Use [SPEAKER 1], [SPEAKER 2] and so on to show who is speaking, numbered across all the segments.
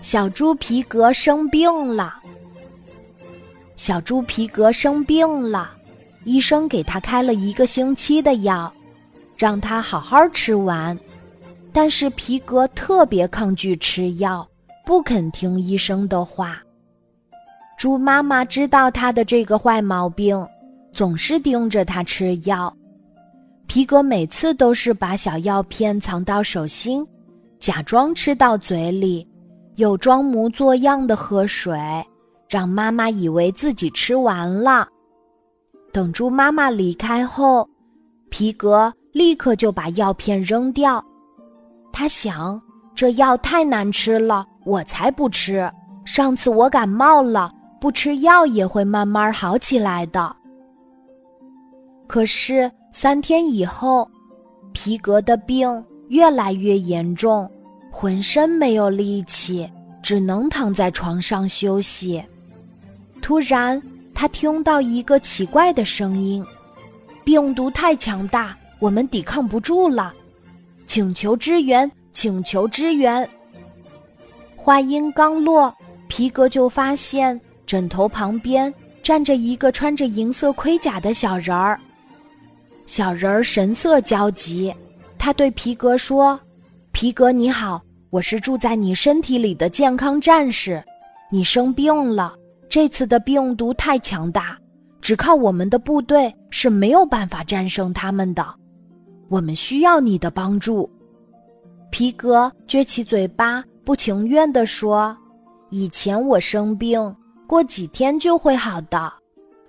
[SPEAKER 1] 小猪皮革生病了。小猪皮革生病了，医生给他开了一个星期的药，让他好好吃完。但是皮革特别抗拒吃药，不肯听医生的话。猪妈妈知道他的这个坏毛病，总是盯着他吃药。皮革每次都是把小药片藏到手心，假装吃到嘴里。又装模作样的喝水，让妈妈以为自己吃完了。等猪妈妈离开后，皮革立刻就把药片扔掉。他想，这药太难吃了，我才不吃。上次我感冒了，不吃药也会慢慢好起来的。可是三天以后，皮革的病越来越严重。浑身没有力气，只能躺在床上休息。突然，他听到一个奇怪的声音：“病毒太强大，我们抵抗不住了，请求支援，请求支援。”话音刚落，皮革就发现枕头旁边站着一个穿着银色盔甲的小人儿。小人儿神色焦急，他对皮革说。皮革，你好，我是住在你身体里的健康战士。你生病了，这次的病毒太强大，只靠我们的部队是没有办法战胜他们的。我们需要你的帮助。皮革撅起嘴巴，不情愿地说：“以前我生病，过几天就会好的。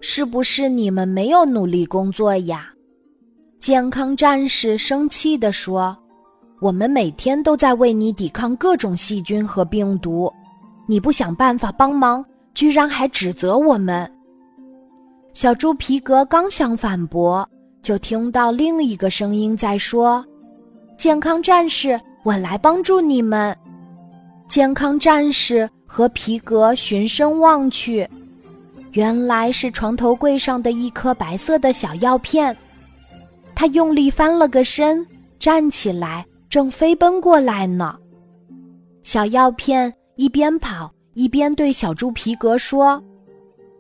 [SPEAKER 1] 是不是你们没有努力工作呀？”健康战士生气地说。我们每天都在为你抵抗各种细菌和病毒，你不想办法帮忙，居然还指责我们。小猪皮革刚想反驳，就听到另一个声音在说：“健康战士，我来帮助你们。”健康战士和皮革循声望去，原来是床头柜上的一颗白色的小药片。他用力翻了个身，站起来。正飞奔过来呢，小药片一边跑一边对小猪皮革说：“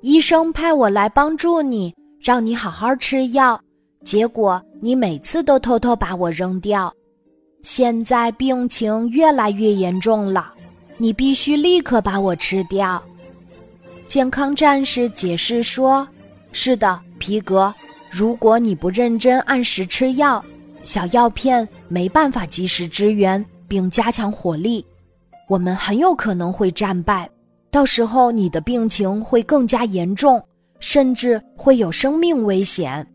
[SPEAKER 1] 医生派我来帮助你，让你好好吃药。结果你每次都偷偷把我扔掉，现在病情越来越严重了，你必须立刻把我吃掉。”健康战士解释说：“是的，皮革，如果你不认真按时吃药。”小药片没办法及时支援并加强火力，我们很有可能会战败。到时候你的病情会更加严重，甚至会有生命危险。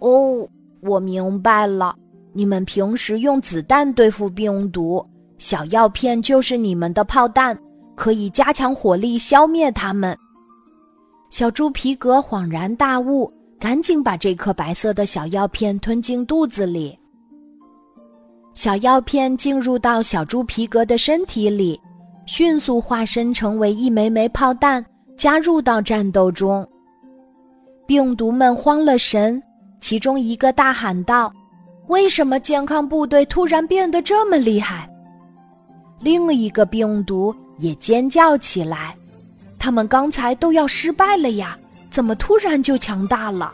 [SPEAKER 1] 哦，我明白了。你们平时用子弹对付病毒，小药片就是你们的炮弹，可以加强火力消灭它们。小猪皮革恍然大悟。赶紧把这颗白色的小药片吞进肚子里。小药片进入到小猪皮革的身体里，迅速化身成为一枚枚炮弹，加入到战斗中。病毒们慌了神，其中一个大喊道：“为什么健康部队突然变得这么厉害？”另一个病毒也尖叫起来：“他们刚才都要失败了呀！”怎么突然就强大了？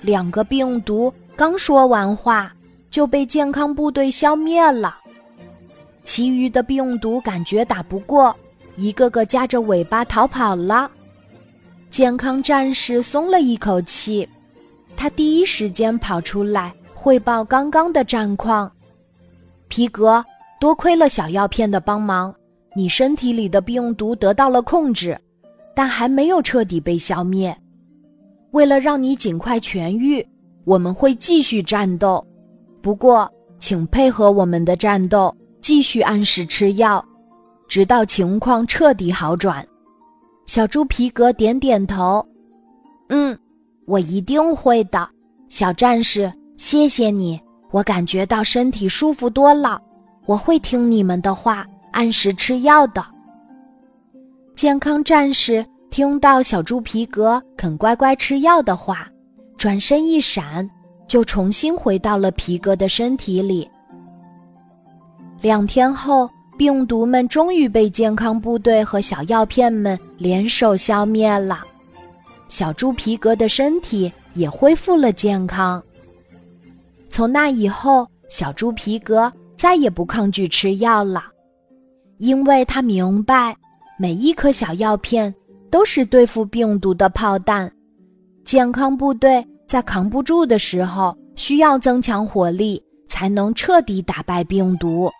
[SPEAKER 1] 两个病毒刚说完话，就被健康部队消灭了。其余的病毒感觉打不过，一个个夹着尾巴逃跑了。健康战士松了一口气，他第一时间跑出来汇报刚刚的战况。皮革，多亏了小药片的帮忙，你身体里的病毒得到了控制。但还没有彻底被消灭。为了让你尽快痊愈，我们会继续战斗。不过，请配合我们的战斗，继续按时吃药，直到情况彻底好转。小猪皮革点点头：“嗯，我一定会的。”小战士，谢谢你，我感觉到身体舒服多了。我会听你们的话，按时吃药的。健康战士听到小猪皮革肯乖乖吃药的话，转身一闪，就重新回到了皮革的身体里。两天后，病毒们终于被健康部队和小药片们联手消灭了，小猪皮革的身体也恢复了健康。从那以后，小猪皮革再也不抗拒吃药了，因为他明白，每一颗小药片都是对付病毒的炮弹。健康部队在扛不住的时候，需要增强火力，才能彻底打败病毒。